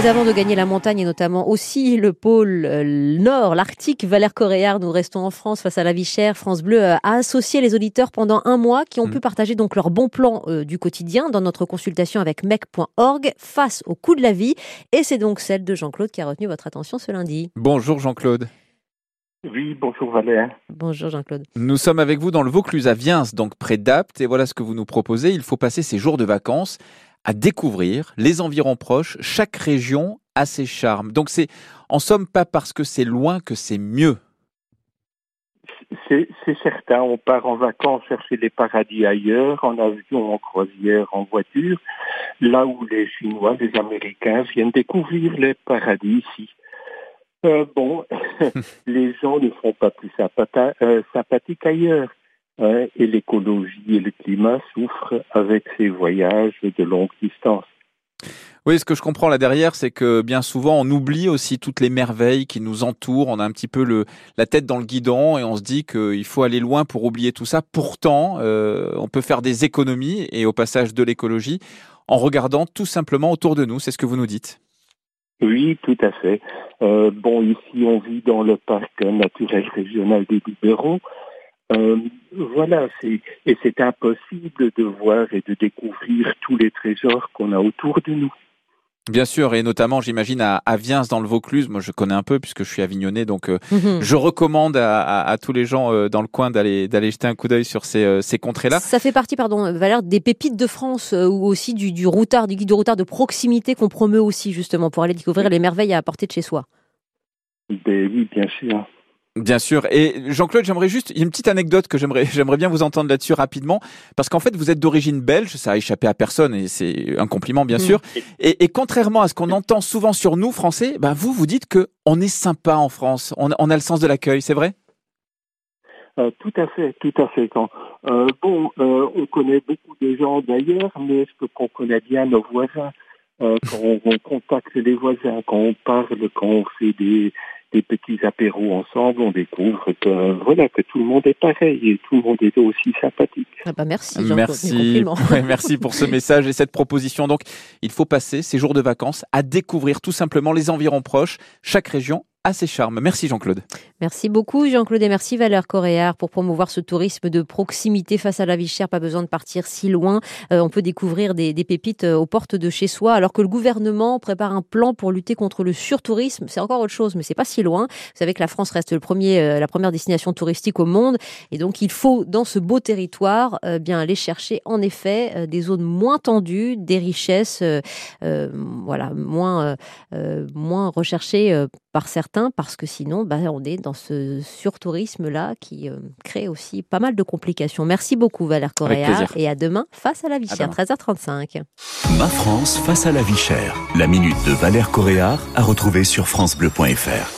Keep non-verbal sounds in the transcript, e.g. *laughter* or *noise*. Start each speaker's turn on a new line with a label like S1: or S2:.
S1: Mais avant de gagner la montagne et notamment aussi le pôle euh, nord, l'Arctique, Valère Coréard, nous restons en France face à la vie chère. France Bleu a associé les auditeurs pendant un mois qui ont
S2: Mm.
S1: pu partager donc leur bon plan euh, du quotidien dans notre consultation avec mec.org face au coût de la vie. Et c'est donc celle de Jean-Claude qui a retenu votre attention ce lundi.
S2: Bonjour Jean-Claude.
S3: Oui, bonjour Valère.
S1: Bonjour Jean-Claude.
S2: Nous sommes avec vous dans le Vaucluse à Viens, donc près d'Apt, et voilà ce que vous nous proposez. Il faut passer ses jours de vacances à découvrir les environs proches. Chaque région a ses charmes. Donc c'est en somme pas parce que c'est loin que c'est mieux.
S3: C'est certain, on part en vacances chercher les paradis ailleurs, en avion, en croisière, en voiture, là où les Chinois, les Américains viennent découvrir les paradis ici. Euh, bon, *laughs* les gens ne sont pas plus euh, sympathiques ailleurs. Hein, et l'écologie et le climat souffrent avec ces voyages de longue distance.
S2: Oui, ce que je comprends là derrière, c'est que bien souvent on oublie aussi toutes les merveilles qui nous entourent. On a un petit peu le, la tête dans le guidon et on se dit qu'il faut aller loin pour oublier tout ça. Pourtant, euh, on peut faire des économies et au passage de l'écologie en regardant tout simplement autour de nous. C'est ce que vous nous dites.
S3: Oui, tout à fait. Euh, bon, ici, on vit dans le parc naturel régional des Biberons. Euh, voilà, c'est et c'est impossible de voir et de découvrir tous les trésors qu'on a autour de nous.
S2: Bien sûr, et notamment, j'imagine, à, à Viens dans le Vaucluse. Moi, je connais un peu puisque je suis avignonné, donc euh, je recommande à, à- à tous les gens euh, dans le coin d'aller d'aller jeter un coup d'œil sur ces, euh, ces contrées-là.
S1: Ça fait partie, pardon, Valère, des pépites de France euh, ou aussi du, du routard, du guide de routard de proximité qu'on promeut aussi justement pour aller découvrir les merveilles à portée de chez soi.
S3: Ben oui, bien sûr.
S2: Bien sûr. Et Jean-Claude, j'aimerais juste, il y a une petite anecdote que j'aimerais, *laughs* j'aimerais bien vous entendre là-dessus rapidement, parce qu'en fait, vous êtes d'origine belge, ça a échappé à personne et c'est un compliment, bien
S1: Mm.
S2: sûr. Et, et contrairement à ce qu'on entend souvent sur nous, Français, ben vous, vous dites que on est sympa en France, on, on a le sens de l'accueil, c'est vrai?
S3: Euh, tout à fait, tout à fait. Quand, euh, bon, euh, on connaît beaucoup de gens d'ailleurs, mais est-ce que qu'on connaît bien nos voisins? Quand on, on *laughs* contacte les voisins, quand on parle, quand on fait des, des petits apéros ensemble, on découvre que voilà que tout le monde est pareil et tout le monde est aussi sympathique.
S1: Ah bah merci
S2: Merci. *laughs* Ouais, merci pour ce *laughs* message et cette proposition. Donc, il faut passer ces jours de vacances à découvrir tout simplement les environs proches. Chaque région a ses charmes. Merci Jean-Claude.
S1: Merci beaucoup Jean-Claude et merci Valère Coréard pour promouvoir ce tourisme de proximité face à la vie chère. Pas besoin de partir si loin. Euh, on peut découvrir des, pépites euh, aux portes de chez soi alors que le gouvernement prépare un plan pour lutter contre le surtourisme. C'est encore autre chose mais c'est pas si loin. Vous savez que la France reste euh, la première destination touristique au monde et donc il faut dans ce beau territoire bien aller chercher en effet des zones moins tendues, des richesses voilà moins moins recherchées par certains parce que sinon bah, on est dans ce surtourisme là qui euh, crée aussi pas mal de complications. Merci beaucoup Valère Correa et à demain face à la vie
S2: À
S1: chère
S2: demain.
S1: 13h35.
S4: Ma France face à la vie chère. La minute de Valère Coréard à retrouver sur FranceBleu.fr.